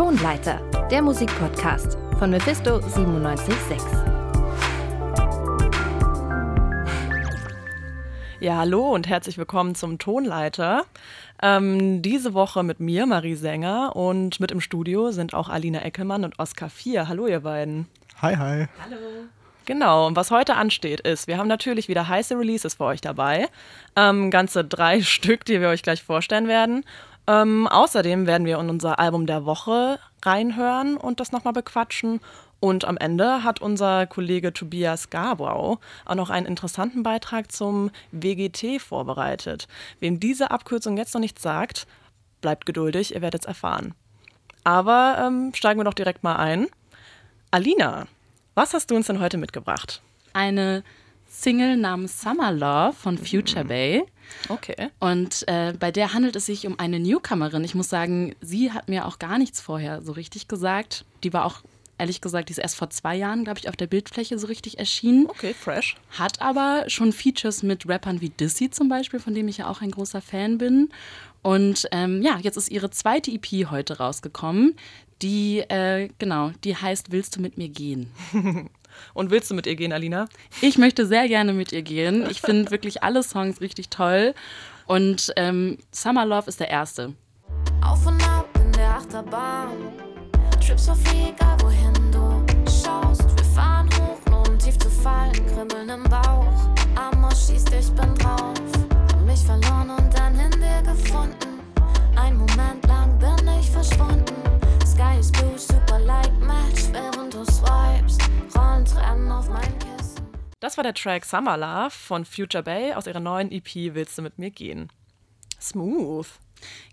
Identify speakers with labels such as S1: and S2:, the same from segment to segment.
S1: Tonleiter, der Musikpodcast von Mephisto 976.
S2: Ja, hallo und herzlich willkommen zum Tonleiter. Ähm, diese Woche mit mir, Marie Sänger, und mit im Studio sind auch Alina Eckelmann und Oskar Vier. Hallo, ihr beiden.
S3: Hi, hi.
S2: Hallo. Genau, und was heute ansteht ist, wir haben natürlich wieder heiße Releases für euch dabei. Ähm, ganze drei Stück, die wir euch gleich vorstellen werden. Ähm, außerdem werden wir in unser Album der Woche reinhören und das nochmal bequatschen. Und am Ende hat unser Kollege Tobias Gabau auch noch einen interessanten Beitrag zum WGT vorbereitet. Wem diese Abkürzung jetzt noch nicht sagt, bleibt geduldig, ihr werdet es erfahren. Aber ähm, steigen wir doch direkt mal ein. Alina, was hast du uns denn heute mitgebracht?
S4: Eine Single namens Summer Love von Future Bay.
S2: Okay.
S4: Und äh, bei der handelt es sich um eine Newcomerin. Ich muss sagen, sie hat mir auch gar nichts vorher so richtig gesagt. Die war auch, ehrlich gesagt, die ist erst vor zwei Jahren, glaube ich, auf der Bildfläche so richtig erschienen.
S2: Okay, fresh.
S4: Hat aber schon Features mit Rappern wie Dizzy zum Beispiel, von dem ich ja auch ein großer Fan bin. Und ähm, ja, jetzt ist ihre zweite EP heute rausgekommen. Die, äh, genau, die heißt Willst du mit mir gehen?
S2: Und willst du mit ihr gehen, Alina?
S4: Ich möchte sehr gerne mit ihr gehen. Ich finde wirklich alle Songs richtig toll. Und ähm, Summer Love ist der erste.
S5: Auf und ab in der Achterbahn. Trips viel, egal wohin du schaust. Wir fahren hoch, nur um tief zu fallen. Kribbeln im Bauch. Amor schießt, ich bin drauf. Hab mich verloren und dann in dir gefunden. Ein Moment lang bin ich verschwunden. Sky is blue,
S2: Das war der Track Summer Love von Future Bay aus ihrer neuen EP Willst du mit mir gehen? Smooth.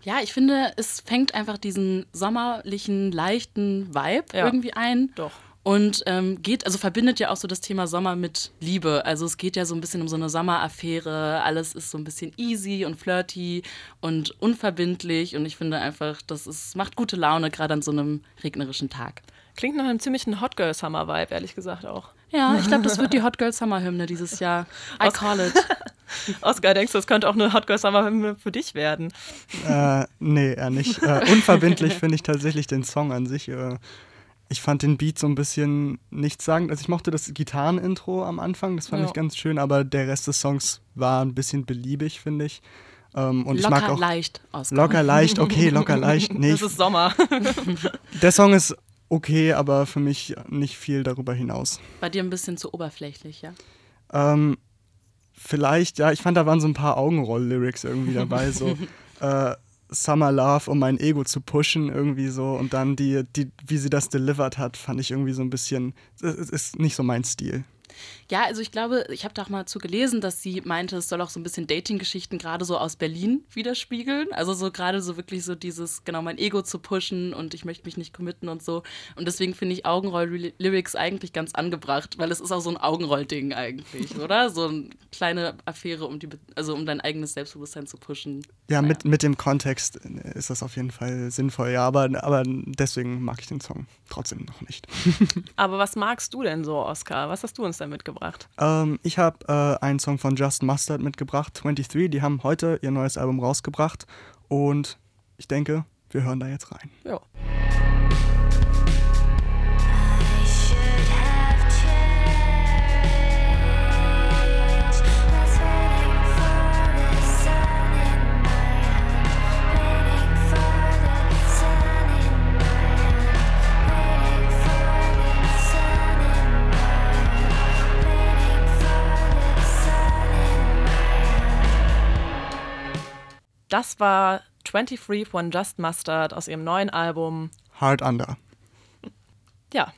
S4: Ja, ich finde, es fängt einfach diesen sommerlichen, leichten Vibe
S2: Ja.
S4: irgendwie ein.
S2: Doch.
S4: Und ähm, geht, also verbindet ja auch so das Thema Sommer mit Liebe. Also es geht ja so ein bisschen um so eine Sommeraffäre. Alles ist so ein bisschen easy und flirty und unverbindlich. Und ich finde einfach, das ist, macht gute Laune, gerade an so einem regnerischen Tag.
S2: Klingt nach einem ziemlichen Hot Girl Summer Vibe, ehrlich gesagt auch.
S4: Ja, ich glaube, das wird die Hot Girl Summer Hymne dieses Jahr. I call it.
S2: Oscar, denkst du, das könnte auch eine Hot Girl Summer Hymne für dich werden?
S3: Äh, nee, eher nicht. Äh, unverbindlich finde ich tatsächlich den Song an sich. Äh, ich fand den Beat so ein bisschen nichtssagend. Also ich mochte das Gitarrenintro am Anfang, das fand
S2: Ja.
S3: ich ganz schön, aber der Rest des Songs war ein bisschen beliebig, finde ich. Ähm, und ich
S4: Locker
S3: mag auch
S4: leicht aus.
S3: locker leicht, okay, locker leicht. Nee,
S2: Es
S3: ich,
S2: ist Sommer.
S3: der Song ist okay, aber für mich nicht viel darüber hinaus.
S4: Bei dir ein bisschen zu oberflächlich, ja?
S3: Ähm, vielleicht, ja, ich fand, da waren so ein paar Augenroll-Lyrics irgendwie dabei, so äh, Summer Love, um mein Ego zu pushen, irgendwie so. Und dann die, die, wie sie das delivered hat, fand ich irgendwie so ein bisschen, es ist nicht so mein Stil.
S4: Ja, also ich glaube, ich habe da auch mal zu gelesen, dass sie meinte, es soll auch so ein bisschen Dating-Geschichten gerade so aus Berlin widerspiegeln. Also so gerade so wirklich so dieses, genau, mein Ego zu pushen und ich möchte mich nicht committen und so. Und deswegen finde ich Augenroll-Lyrics eigentlich ganz angebracht, weil es ist auch so ein Augenroll-Ding eigentlich, oder? So eine kleine Affäre, um, die, also um dein eigenes Selbstbewusstsein zu pushen.
S3: Ja,
S4: Naja.
S3: mit, mit dem Kontext ist das auf jeden Fall sinnvoll, ja, aber, aber deswegen mag ich den Song trotzdem noch nicht.
S2: Aber was magst du denn so, Oscar? Was hast du uns denn mitgebracht?
S3: Ähm, ich habe äh, einen Song von Just Mustard mitgebracht, 23. Die haben heute ihr neues Album rausgebracht und ich denke, wir hören da jetzt rein.
S2: Ja. Das war 23 von Just Mustard aus ihrem neuen Album.
S3: Hard Under.
S2: Ja,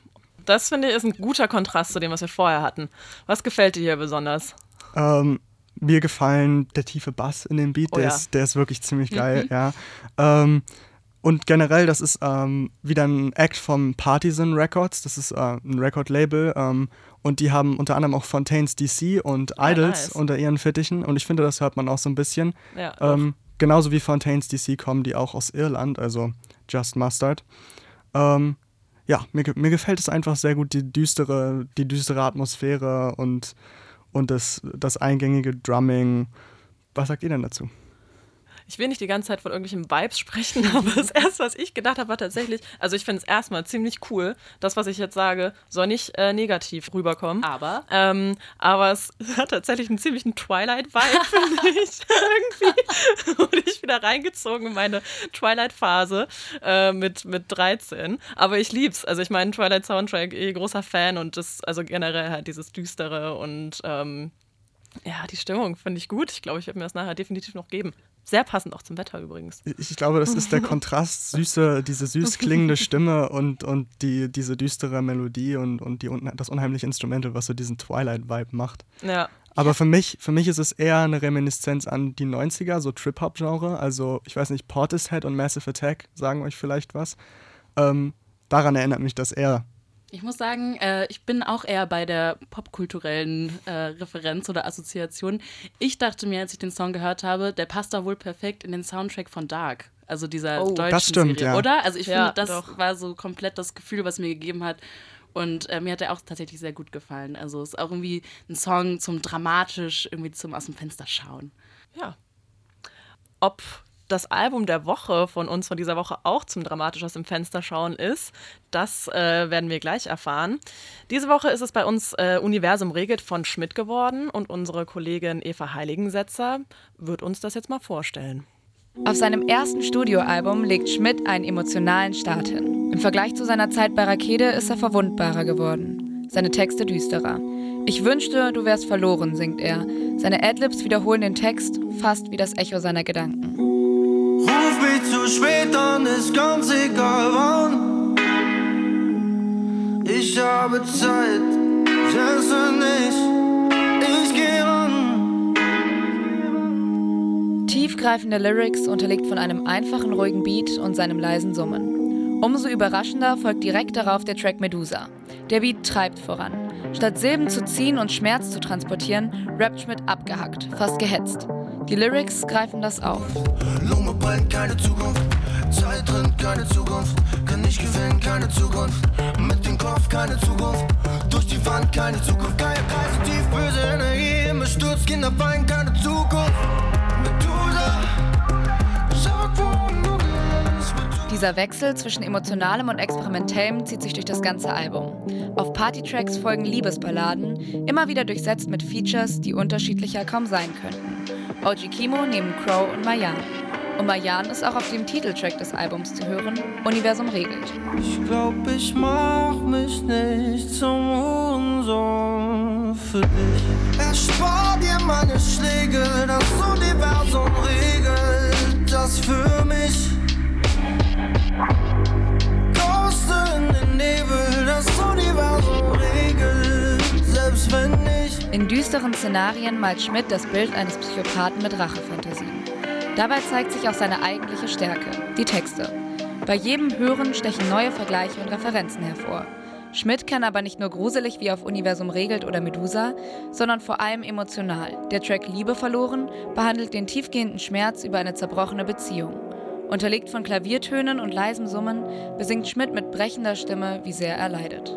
S2: das finde ich ist ein guter Kontrast zu dem, was wir vorher hatten. Was gefällt dir hier besonders?
S3: Ähm, mir gefallen der tiefe Bass in dem Beat,
S2: Oh
S3: der,
S2: ja.
S3: ist, der ist wirklich ziemlich geil, ja. Ähm, und generell, das ist ähm, wieder ein Act vom Partisan Records, das ist äh, ein Record-Label ähm, und die haben unter anderem auch Fontaines DC und
S2: Ja,
S3: Idols
S2: nice.
S3: unter ihren Fittichen und ich finde, das hört man auch so ein bisschen.
S2: Ja,
S3: Ähm, genauso wie Fontaines DC kommen die auch aus Irland, also Just Mustard. Ähm, ja, mir, mir gefällt es einfach sehr gut, die düstere, die düstere Atmosphäre und, und das, das eingängige Drumming. Was sagt ihr denn dazu?
S2: Ich will nicht die ganze Zeit von irgendwelchen Vibes sprechen, aber das erste, was ich gedacht habe, war tatsächlich, also ich finde es erstmal ziemlich cool. Das, was ich jetzt sage, soll nicht äh, negativ rüberkommen.
S4: Aber?
S2: Ähm, aber es hat tatsächlich einen ziemlichen Twilight-Vibe, finde ich. Irgendwie wurde ich wieder reingezogen in meine Twilight-Phase äh, mit, mit 13. Aber ich lieb's. Also ich meine, Twilight-Soundtrack, eh großer Fan und das, also generell halt dieses Düstere und ähm, ja, die Stimmung finde ich gut. Ich glaube, ich werde mir das nachher definitiv noch geben. Sehr passend auch zum Wetter übrigens.
S3: Ich glaube, das ist der Kontrast, süße, diese süß klingende Stimme und, und die, diese düstere Melodie und, und die, das unheimliche Instrumental, was so diesen Twilight-Vibe macht.
S2: Ja.
S3: Aber für mich, für mich ist es eher eine Reminiszenz an die 90er, so Trip-Hop-Genre. Also, ich weiß nicht, Portishead und Massive Attack sagen euch vielleicht was. Ähm, daran erinnert mich das eher.
S4: Ich muss sagen, äh, ich bin auch eher bei der popkulturellen äh, Referenz oder Assoziation. Ich dachte mir, als ich den Song gehört habe, der passt da wohl perfekt in den Soundtrack von Dark. Also dieser
S2: Oh,
S4: deutschen
S3: das stimmt,
S4: Serie,
S3: ja.
S4: oder? Also ich
S2: Ja,
S4: finde, das
S2: doch.
S4: war so komplett das Gefühl, was mir gegeben hat. Und äh, mir hat er auch tatsächlich sehr gut gefallen. Also es ist auch irgendwie ein Song zum dramatisch, irgendwie zum aus dem Fenster schauen.
S2: Ja. Ob das Album der Woche von uns von dieser Woche auch zum dramatisch aus dem Fenster schauen ist, das äh, werden wir gleich erfahren. Diese Woche ist es bei uns äh, Universum regelt von Schmidt geworden und unsere Kollegin Eva Heiligensetzer wird uns das jetzt mal vorstellen.
S1: Auf seinem ersten Studioalbum legt Schmidt einen emotionalen Start hin. Im Vergleich zu seiner Zeit bei Rakete ist er verwundbarer geworden. Seine Texte düsterer. Ich wünschte, du wärst verloren, singt er. Seine Adlibs wiederholen den Text fast wie das Echo seiner Gedanken.
S6: Ruf mich zu spät an, ist ganz egal wann. Ich habe Zeit, selbst wenn ich, ich geh ran.
S1: Tiefgreifende Lyrics unterlegt von einem einfachen, ruhigen Beat und seinem leisen Summen. Umso überraschender folgt direkt darauf der Track Medusa. Der Beat treibt voran. Statt Silben zu ziehen und Schmerz zu transportieren, rappt Schmidt abgehackt, fast gehetzt. Die Lyrics greifen das auf.
S6: Lunge brennt, keine Zukunft. Zeit drin, keine Zukunft. Kann nicht gewinnen, keine Zukunft. Mit dem Kopf, keine Zukunft. Durch die Wand, keine Zukunft. Keine Kreise, tief böse Energie. Immer Sturz, Kinder weinen, keine Zukunft.
S1: Dieser Wechsel zwischen emotionalem und experimentellem zieht sich durch das ganze Album. Auf Partytracks folgen Liebesballaden, immer wieder durchsetzt mit Features, die unterschiedlicher kaum sein könnten. OG Kimo neben Crow und Mayan. Und Mayan ist auch auf dem Titeltrack des Albums zu hören, Universum regelt.
S6: Ich glaub, ich mach mich nicht zum Hurensohn für dich. Erspar dir meine Schläge, das Universum regelt das für mich. In
S1: düsteren Szenarien malt Schmidt das Bild eines Psychopathen mit Rachefantasien. Dabei zeigt sich auch seine eigentliche Stärke, die Texte. Bei jedem Hören stechen neue Vergleiche und Referenzen hervor. Schmidt kann aber nicht nur gruselig wie auf Universum regelt oder Medusa, sondern vor allem emotional. Der Track Liebe verloren behandelt den tiefgehenden Schmerz über eine zerbrochene Beziehung. Unterlegt von Klaviertönen und leisem Summen besingt Schmidt mit brechender Stimme, wie sehr er leidet.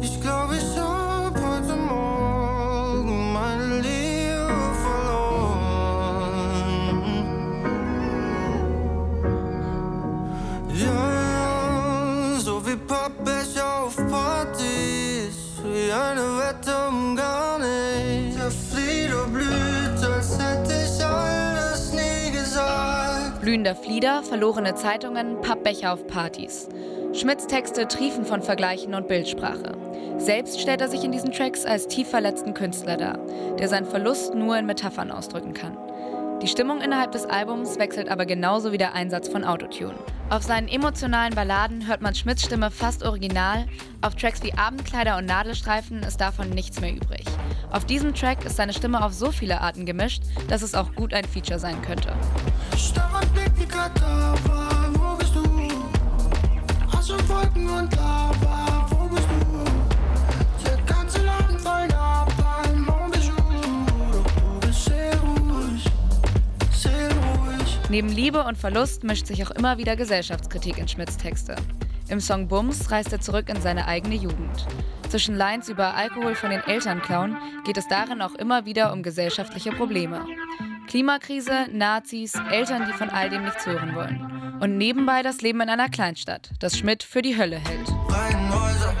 S6: Ich glaub, ich hab heute gesagt.
S1: Blühender Flieder, verlorene Zeitungen, Pappbecher auf Partys. Schmidts Texte triefen von Vergleichen und Bildsprache. Selbst stellt er sich in diesen Tracks als tief verletzten Künstler dar, der seinen Verlust nur in Metaphern ausdrücken kann. Die Stimmung innerhalb des Albums wechselt aber genauso wie der Einsatz von Autotune. Auf seinen emotionalen Balladen hört man Schmidts Stimme fast original, auf Tracks wie Abendkleider und Nadelstreifen ist davon nichts mehr übrig. Auf diesem Track ist seine Stimme auf so viele Arten gemischt, dass es auch gut ein Feature sein könnte.
S6: Starrer
S1: Neben Liebe und Verlust mischt sich auch immer wieder Gesellschaftskritik in Schmidts Texte. Im Song Bums reist er zurück in seine eigene Jugend. Zwischen Lines über Alkohol von den Eltern klauen geht es darin auch immer wieder um gesellschaftliche Probleme. Klimakrise, Nazis, Eltern, die von all dem nichts hören wollen. Und nebenbei das Leben in einer Kleinstadt, das Schmidt für die Hölle hält.
S6: Reihenhäuser,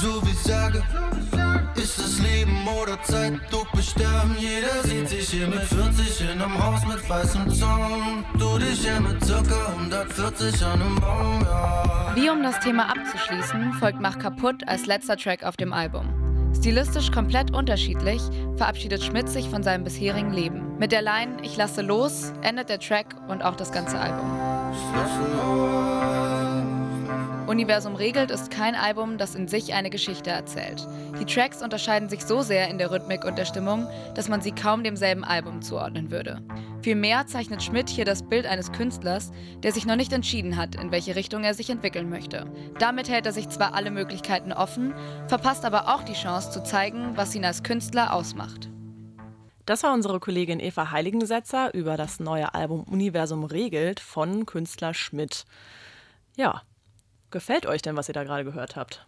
S6: so wie sage. Ist es Leben oder Zeit? Du besterben. Jeder sieht sich hier mit 40 in einem Haus mit weißem Zaun. Du dich hier mit circa 140 an einem Baum, ja.
S1: Wie um das Thema abzuschließen, folgt Mach kaputt als letzter Track auf dem Album. Stilistisch komplett unterschiedlich verabschiedet Schmidt sich von seinem bisherigen Leben. Mit der Line Ich lasse los endet der Track und auch das ganze Album. Universum regelt ist kein Album, das in sich eine Geschichte erzählt. Die Tracks unterscheiden sich so sehr in der Rhythmik und der Stimmung, dass man sie kaum demselben Album zuordnen würde. Vielmehr zeichnet Schmidt hier das Bild eines Künstlers, der sich noch nicht entschieden hat, in welche Richtung er sich entwickeln möchte. Damit hält er sich zwar alle Möglichkeiten offen, verpasst aber auch die Chance zu zeigen, was ihn als Künstler ausmacht.
S2: Das war unsere Kollegin Eva Heiligensetzer über das neue Album Universum regelt von Künstler Schmidt. Ja, gefällt euch denn, was ihr da gerade gehört habt?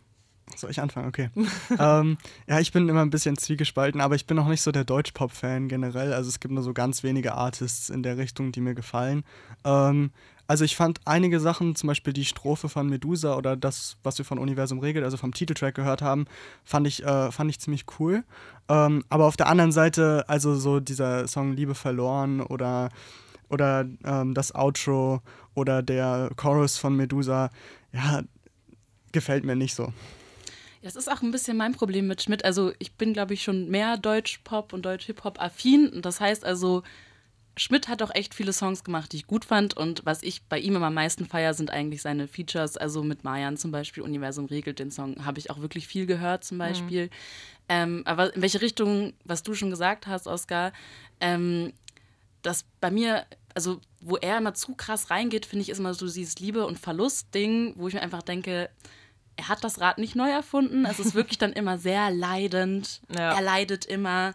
S3: Soll ich anfangen? Okay. ähm, ja, ich bin immer ein bisschen zwiegespalten, aber ich bin auch nicht so der Deutsch-Pop-Fan generell. Also es gibt nur so ganz wenige Artists in der Richtung, die mir gefallen. Ähm, also ich fand einige Sachen, zum Beispiel die Strophe von Medusa oder das, was wir von Universum regelt, also vom Titeltrack gehört haben, fand ich, äh, fand ich ziemlich cool. Ähm, aber auf der anderen Seite, also so dieser Song Liebe verloren oder, oder ähm, das Outro oder der Chorus von Medusa, ja, gefällt mir nicht so.
S4: Das ist auch ein bisschen mein Problem mit Schmidt. Also ich bin, glaube ich, schon mehr Deutsch-Pop und Deutsch-Hip-Hop affin. Das heißt also, Schmidt hat auch echt viele Songs gemacht, die ich gut fand. Und was ich bei ihm immer am meisten feiere, sind eigentlich seine Features. Also mit Mayan zum Beispiel, Universum regelt den Song, habe ich auch wirklich viel gehört zum Beispiel. Mhm. Ähm, aber in welche Richtung, was du schon gesagt hast, Oskar, ähm, dass bei mir, also wo er immer zu krass reingeht, finde ich, ist immer so dieses Liebe- und Verlust-Ding, wo ich mir einfach denke, er hat das Rad nicht neu erfunden. Es ist wirklich dann immer sehr leidend. Ja. Er leidet immer.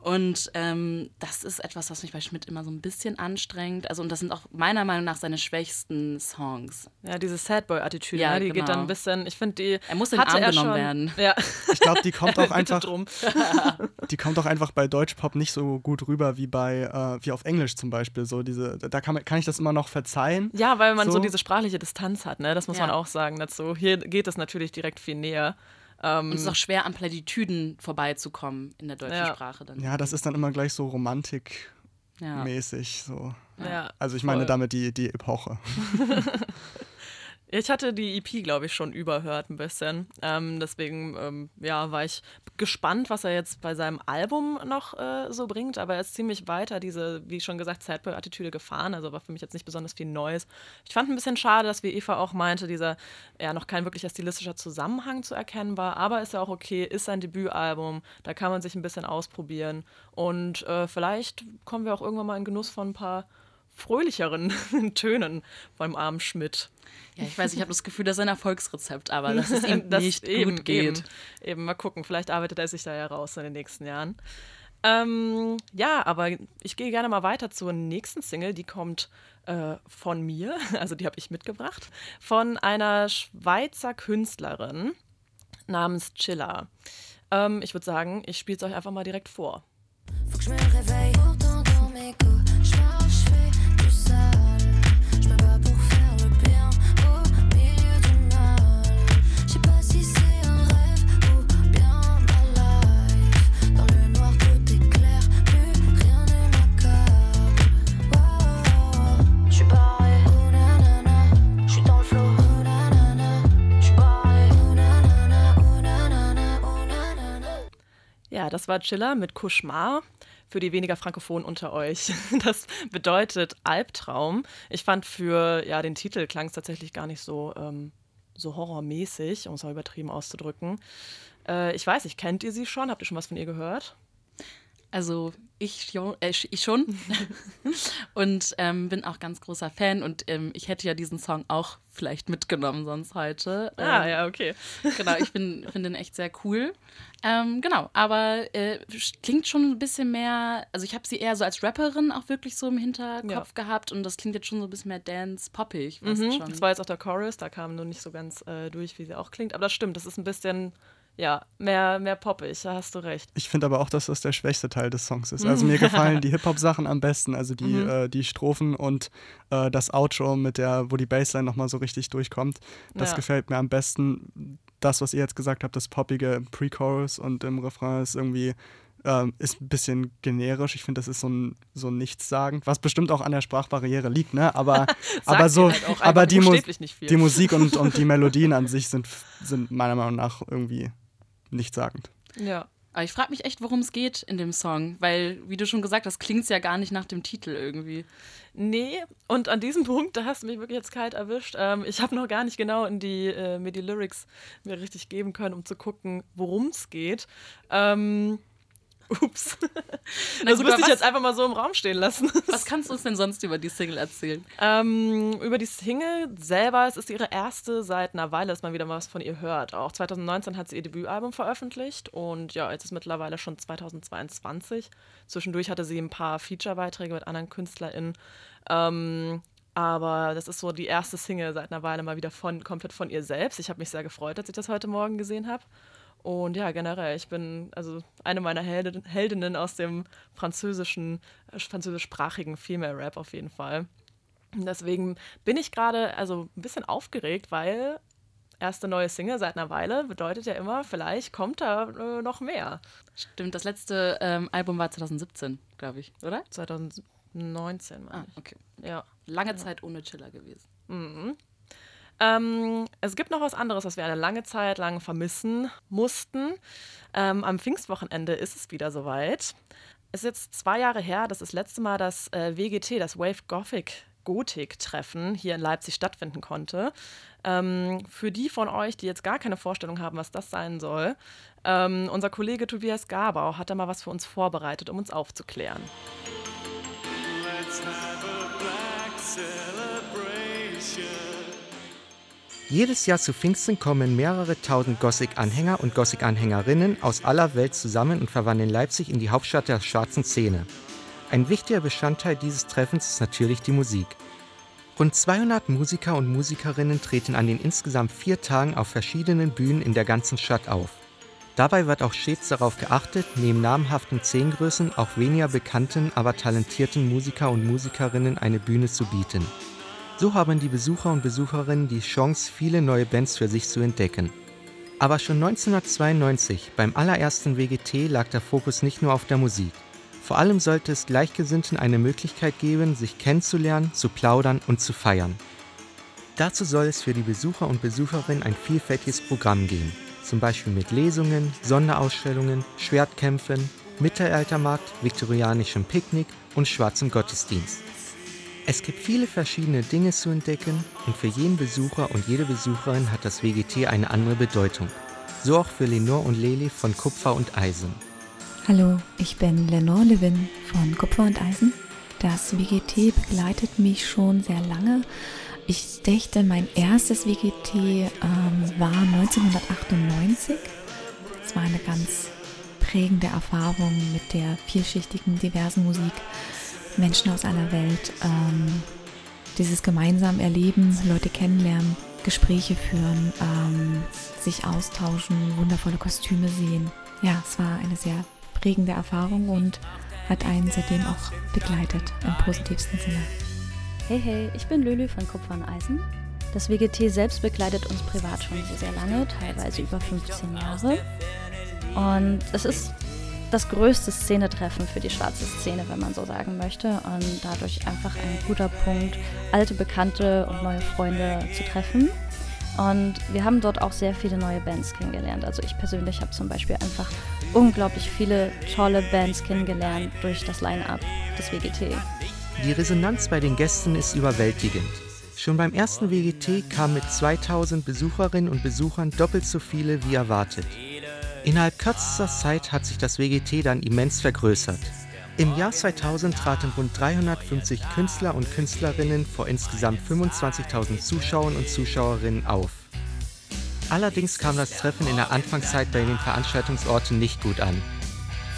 S4: Und ähm, das ist etwas, was mich bei Schmidt immer so ein bisschen anstrengt. Also, und das sind auch meiner Meinung nach seine schwächsten Songs.
S2: Ja, diese Sadboy-Attitüde, ja, ne? die genau. geht dann ein bisschen, ich finde, die.
S4: Er muss in den Arm genommen schon, werden.
S3: Ja. Ich glaube, die kommt auch einfach. die kommt auch einfach bei Deutschpop nicht so gut rüber wie bei, äh, wie auf Englisch zum Beispiel. So diese, da kann, kann ich das immer noch verzeihen.
S2: Ja, weil man so, so diese sprachliche Distanz hat, ne? Das muss ja. man auch sagen dazu. Hier geht es natürlich direkt viel näher.
S4: Ähm, und es ist auch schwer, an Platitüden vorbeizukommen in der deutschen
S3: ja.
S4: Sprache. Dann.
S3: Ja, das ist dann immer gleich so romantikmäßig. Ja. So. Ja, also ich meine damit die, die Epoche.
S2: Ich hatte die EP, glaube ich, schon überhört ein bisschen. Ähm, deswegen ähm, ja, war ich gespannt, was er jetzt bei seinem Album noch äh, so bringt. Aber er ist ziemlich weiter diese, wie schon gesagt, Sadboy-Attitüde gefahren. Also war für mich jetzt nicht besonders viel Neues. Ich fand ein bisschen schade, dass, wie Eva auch meinte, dieser ja noch kein wirklicher stilistischer Zusammenhang zu erkennen war. Aber ist ja auch okay, ist sein Debütalbum. Da kann man sich ein bisschen ausprobieren. Und äh, vielleicht kommen wir auch irgendwann mal in Genuss von ein paar fröhlicheren Tönen beim armen Schmidt.
S4: Ja, ich weiß, ich habe das Gefühl, das ist ein Erfolgsrezept, aber dass es ihm das nicht eben, gut geht.
S2: Eben, eben, mal gucken, vielleicht arbeitet er sich da ja raus in den nächsten Jahren. Ähm, ja, aber ich gehe gerne mal weiter zur nächsten Single, die kommt äh, von mir, also die habe ich mitgebracht, von einer Schweizer Künstlerin namens Chilla. Ähm, ich würde sagen, ich spiele es euch einfach mal direkt vor. Faut que je me réveille, Das war Chiller mit Cauchemar für die weniger Frankophonen unter euch. Das bedeutet Albtraum. Ich fand für ja, den Titel klang es tatsächlich gar nicht so, ähm, so horrormäßig, um es mal übertrieben auszudrücken. Äh, ich weiß nicht, kennt ihr sie schon? Habt ihr schon was von ihr gehört?
S4: Also ich, äh, ich schon und ähm, bin auch ganz großer Fan und ähm, ich hätte ja diesen Song auch vielleicht mitgenommen sonst heute.
S2: Ah,
S4: ähm,
S2: ja, okay.
S4: genau, ich finde den echt sehr cool. Ähm, genau, aber äh, klingt schon ein bisschen mehr, also ich habe sie eher so als Rapperin auch wirklich so im Hinterkopf ja. gehabt und das klingt jetzt schon so ein bisschen mehr dance-poppig.
S2: Mhm, das war jetzt auch der Chorus, da kam nur nicht so ganz äh, durch, wie sie auch klingt, aber das stimmt, das ist ein bisschen ja, mehr, mehr poppig, da hast du recht.
S3: Ich finde aber auch, dass das der schwächste Teil des Songs ist. Also mir gefallen die Hip-Hop-Sachen am besten, also die,
S2: Mhm.
S3: äh, die Strophen und äh, das Outro mit der, wo die Bassline nochmal so richtig durchkommt. Das
S2: Ja.
S3: gefällt mir am besten. Das, was ihr jetzt gesagt habt, das Poppige im Pre-Chorus und im Refrain ist irgendwie ähm, ist ein bisschen generisch. Ich finde, das ist so ein, so Nichtssagend, was bestimmt auch an der Sprachbarriere liegt, ne? Aber, aber so,
S2: halt
S3: aber die, Mu
S2: buchstäblich nicht viel.
S3: die Musik und, und die Melodien an sich sind, sind meiner Meinung nach irgendwie nichtssagend.
S2: Ja.
S4: Aber ich frage mich echt, worum es geht in dem Song, weil, wie du schon gesagt hast, klingt es ja gar nicht nach dem Titel irgendwie.
S2: Nee, und an diesem Punkt, da hast du mich wirklich jetzt kalt erwischt. Ähm, ich habe noch gar nicht genau in die, äh, mir die Lyrics mir richtig geben können, um zu gucken, worum es geht. Ähm, ups.
S4: Na
S2: das
S4: gut,
S2: müsste ich
S4: was-
S2: jetzt einfach mal so im Raum stehen lassen.
S4: Was kannst du uns denn sonst über die Single erzählen?
S2: Ähm, über die Single selber, es ist ihre erste seit einer Weile, dass man wieder mal was von ihr hört. Auch 2019 hat sie ihr Debütalbum veröffentlicht und ja, jetzt ist mittlerweile schon 2022. Zwischendurch hatte sie ein paar Feature-Beiträge mit anderen KünstlerInnen. Ähm, aber das ist so die erste Single seit einer Weile mal wieder von, komplett von ihr selbst. Ich habe mich sehr gefreut, als ich das heute Morgen gesehen habe. Und ja, generell, ich bin also eine meiner Helden, Heldinnen aus dem französischen, äh, französischsprachigen Female Rap auf jeden Fall. Und Deswegen bin ich gerade also ein bisschen aufgeregt, weil erste neue Single seit einer Weile bedeutet ja immer, vielleicht kommt da äh, noch mehr.
S4: Stimmt, das letzte ähm, Album war 2017, glaube ich, oder?
S2: 2019, meine
S4: Ah, okay.
S2: ich. Ja.
S4: Lange Zeit ohne Chiller gewesen.
S2: Mhm. Ähm, es gibt noch was anderes, was wir eine lange Zeit lang vermissen mussten. Ähm, am Pfingstwochenende ist es wieder soweit. Es ist jetzt zwei Jahre her, dass das letzte Mal das äh, WGT, das Wave Gothic Gotik-Treffen hier in Leipzig stattfinden konnte. Ähm, für die von euch, die jetzt gar keine Vorstellung haben, was das sein soll, ähm, unser Kollege Tobias Gabau hat da mal was für uns vorbereitet, um uns aufzuklären.
S7: Jedes Jahr zu Pfingsten kommen mehrere tausend Gothic-Anhänger und Gothic-Anhängerinnen aus aller Welt zusammen und verwandeln Leipzig in die Hauptstadt der schwarzen Szene. Ein wichtiger Bestandteil dieses Treffens ist natürlich die Musik. Rund 200 Musiker und Musikerinnen treten an den insgesamt vier Tagen auf verschiedenen Bühnen in der ganzen Stadt auf. Dabei wird auch stets darauf geachtet, neben namhaften Szenengrößen auch weniger bekannten, aber talentierten Musiker und Musikerinnen eine Bühne zu bieten. So haben die Besucher und Besucherinnen die Chance, viele neue Bands für sich zu entdecken. Aber schon 1992, beim allerersten WGT, lag der Fokus nicht nur auf der Musik. Vor allem sollte es Gleichgesinnten eine Möglichkeit geben, sich kennenzulernen, zu plaudern und zu feiern. Dazu soll es für die Besucher und Besucherinnen ein vielfältiges Programm geben. Zum Beispiel mit Lesungen, Sonderausstellungen, Schwertkämpfen, Mittelaltermarkt, viktorianischem Picknick und schwarzem Gottesdienst. Es gibt viele verschiedene Dinge zu entdecken und für jeden Besucher und jede Besucherin hat das WGT eine andere Bedeutung. So auch für Lenore und Leli von Kupfer und Eisen.
S8: Hallo, ich bin Lenore Levin von Kupfer und Eisen. Das WGT begleitet mich schon sehr lange. Ich dächte, mein erstes WGT ähm, war 1998. Es war eine ganz prägende Erfahrung mit der vielschichtigen, diversen Musik. Menschen aus aller Welt, ähm, dieses gemeinsam erleben, Leute kennenlernen, Gespräche führen, ähm, sich austauschen, wundervolle Kostüme sehen. Ja, es war eine sehr prägende Erfahrung und hat einen seitdem auch begleitet im positivsten Sinne.
S9: Hey, hey, ich bin Lülü von Kupfer und Eisen. Das WGT selbst begleitet uns privat schon sehr, sehr lange, teilweise über 15 Jahre. Und es ist das größte Szenetreffen für die schwarze Szene, wenn man so sagen möchte. Und dadurch einfach ein guter Punkt, alte Bekannte und neue Freunde zu treffen. Und wir haben dort auch sehr viele neue Bands kennengelernt. Also ich persönlich habe zum Beispiel einfach unglaublich viele tolle Bands kennengelernt durch das Line-up des WGT.
S7: Die Resonanz bei den Gästen ist überwältigend. Schon beim ersten WGT kamen mit 2000 Besucherinnen und Besuchern doppelt so viele wie erwartet. Innerhalb kürzester Zeit hat sich das WGT dann immens vergrößert. Im Jahr 2000 traten rund 350 Künstler und Künstlerinnen vor insgesamt 25.000 Zuschauern und Zuschauerinnen auf. Allerdings kam das Treffen in der Anfangszeit bei den Veranstaltungsorten nicht gut an.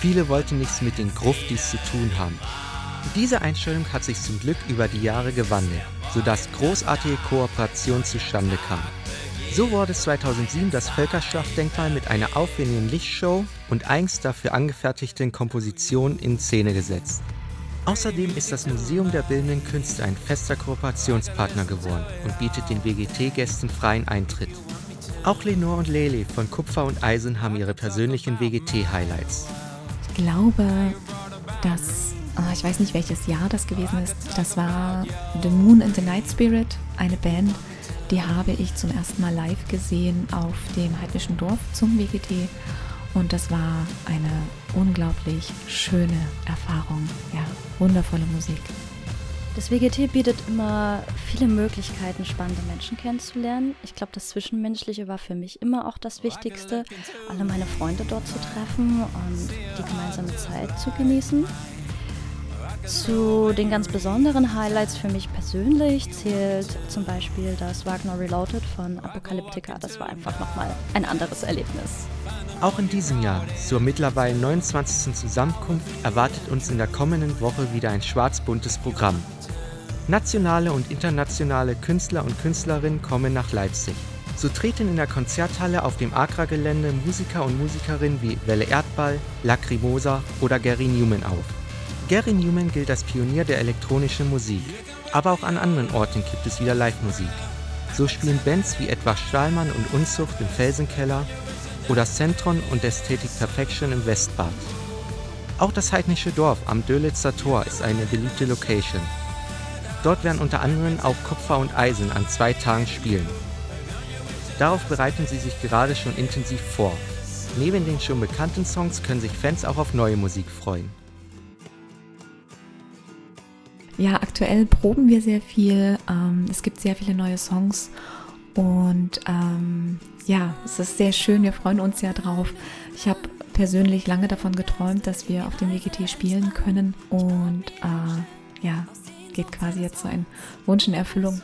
S7: Viele wollten nichts mit den Gruftis zu tun haben. Diese Einstellung hat sich zum Glück über die Jahre gewandelt, sodass großartige Kooperationen zustande kamen. So wurde 2007 das Völkerschlachtdenkmal mit einer aufwendigen Lichtshow und eigens dafür angefertigten Kompositionen in Szene gesetzt. Außerdem ist das Museum der Bildenden Künste ein fester Kooperationspartner geworden und bietet den WGT-Gästen freien Eintritt. Auch Lenore und Lele von Kupfer und Eisen haben ihre persönlichen WGT-Highlights.
S8: Ich glaube, dass, ich weiß nicht welches Jahr das gewesen ist, das war The Moon and the Night Spirit, eine Band, die habe ich zum ersten Mal live gesehen auf dem heidnischen Dorf zum WGT und das war eine unglaublich schöne Erfahrung. Ja, wundervolle Musik.
S9: Das WGT bietet immer viele Möglichkeiten, spannende Menschen kennenzulernen. Ich glaube, das Zwischenmenschliche war für mich immer auch das Wichtigste, alle meine Freunde dort zu treffen und die gemeinsame Zeit zu genießen. Zu den ganz besonderen Highlights für mich persönlich zählt zum Beispiel das Wagner Reloaded von Apocalyptica. Das war einfach nochmal ein anderes Erlebnis.
S7: Auch in diesem Jahr, zur mittlerweile 29. Zusammenkunft, erwartet uns in der kommenden Woche wieder ein schwarz-buntes Programm. Nationale und internationale Künstler und Künstlerinnen kommen nach Leipzig. So treten in der Konzerthalle auf dem Agra-Gelände Musiker und Musikerinnen wie Welle Erdball, Lacrimosa oder Gary Newman auf. Gary Newman gilt als Pionier der elektronischen Musik. Aber auch an anderen Orten gibt es wieder Live-Musik. So spielen Bands wie etwa Stahlmann und Unzucht im Felsenkeller oder Centron und Ästhetik Perfection im Westbad. Auch das heidnische Dorf am Dölitzer Tor ist eine beliebte Location. Dort werden unter anderem auch Kupfer und Eisen an zwei Tagen spielen. Darauf bereiten sie sich gerade schon intensiv vor. Neben den schon bekannten Songs können sich Fans auch auf neue Musik freuen.
S8: Ja, aktuell proben wir sehr viel. Ähm, es gibt sehr viele neue Songs und ähm, ja, es ist sehr schön. Wir freuen uns ja drauf. Ich habe persönlich lange davon geträumt, dass wir auf dem WGT spielen können und äh, ja, geht quasi jetzt so ein Wunsch in Erfüllung.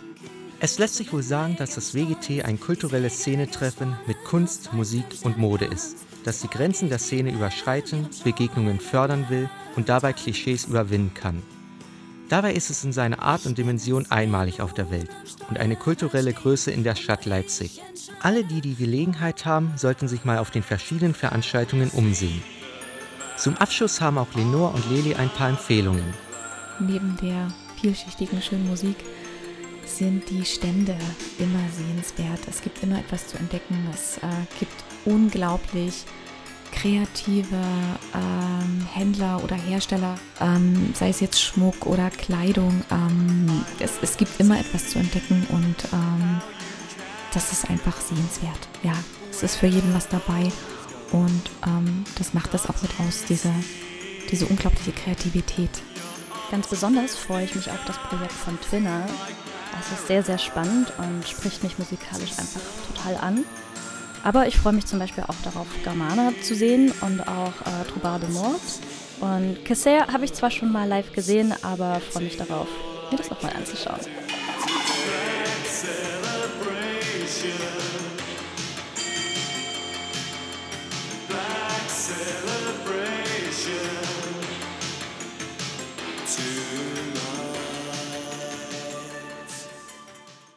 S7: Es lässt sich wohl sagen, dass das WGT ein kulturelles Szenetreffen mit Kunst, Musik und Mode ist, das die Grenzen der Szene überschreiten, Begegnungen fördern will und dabei Klischees überwinden kann. Dabei ist es in seiner Art und Dimension einmalig auf der Welt und eine kulturelle Größe in der Stadt Leipzig. Alle, die die Gelegenheit haben, sollten sich mal auf den verschiedenen Veranstaltungen umsehen. Zum Abschluss haben auch Lenore und Leli ein paar Empfehlungen.
S8: Neben der vielschichtigen schönen Musik sind die Stände immer sehenswert. Es gibt immer etwas zu entdecken. Es äh, gibt unglaublich kreative ähm, Händler oder Hersteller, ähm, sei es jetzt Schmuck oder Kleidung. Ähm, es, es, gibt immer etwas zu entdecken und ähm, das ist einfach sehenswert. Ja, es ist für jeden was dabei und ähm, das macht das auch mit aus, diese, diese unglaubliche Kreativität.
S9: Ganz besonders freue ich mich auf das Projekt von Twinner. Es ist sehr, sehr spannend und spricht mich musikalisch einfach total an. Aber ich freue mich zum Beispiel auch darauf, Germana zu sehen und auch äh, Troubar de Mort. Und Kesser habe ich zwar schon mal live gesehen, aber freue mich darauf, mir das nochmal anzuschauen.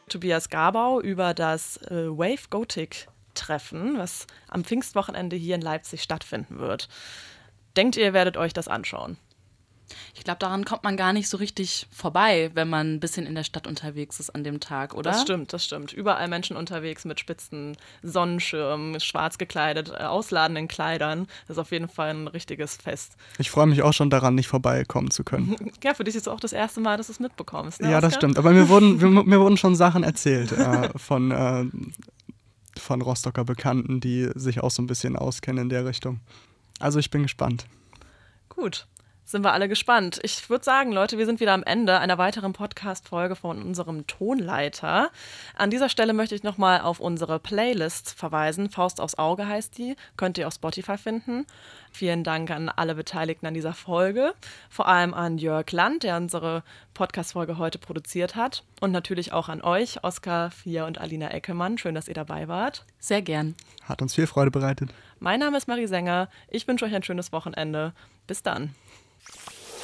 S2: Tobias Gabau über das äh, Wave Gothic Treffen, was am Pfingstwochenende hier in Leipzig stattfinden wird. Denkt ihr, werdet euch das anschauen?
S4: Ich glaube, daran kommt man gar nicht so richtig vorbei, wenn man ein bisschen in der Stadt unterwegs ist an dem Tag, oder?
S2: Das stimmt, das stimmt. Überall Menschen unterwegs mit spitzen Sonnenschirmen, schwarz gekleidet, äh, ausladenden Kleidern. Das ist auf jeden Fall ein richtiges Fest.
S3: Ich freue mich auch schon daran, nicht vorbeikommen zu können.
S2: ja, für dich ist es auch das erste Mal, dass du es mitbekommst.
S3: Ne, ja, das stimmt. Aber mir wurden, mir wurden schon Sachen erzählt äh, von, äh, von Rostocker Bekannten, die sich auch so ein bisschen auskennen in der Richtung. Also ich bin gespannt.
S2: Gut sind wir alle gespannt. Ich würde sagen, Leute, wir sind wieder am Ende einer weiteren Podcast-Folge von unserem Tonleiter. An dieser Stelle möchte ich nochmal auf unsere Playlist verweisen. Faust aufs Auge heißt die. Könnt ihr auf Spotify finden. Vielen Dank an alle Beteiligten an dieser Folge. Vor allem an Jörg Land, der unsere Podcast-Folge heute produziert hat. Und natürlich auch an euch, Oskar, Fia und Alina Eckelmann. Schön, dass ihr dabei wart.
S4: Sehr gern.
S3: Hat uns viel Freude bereitet.
S2: Mein Name ist Marie Sänger. Ich wünsche euch ein schönes Wochenende. Bis dann.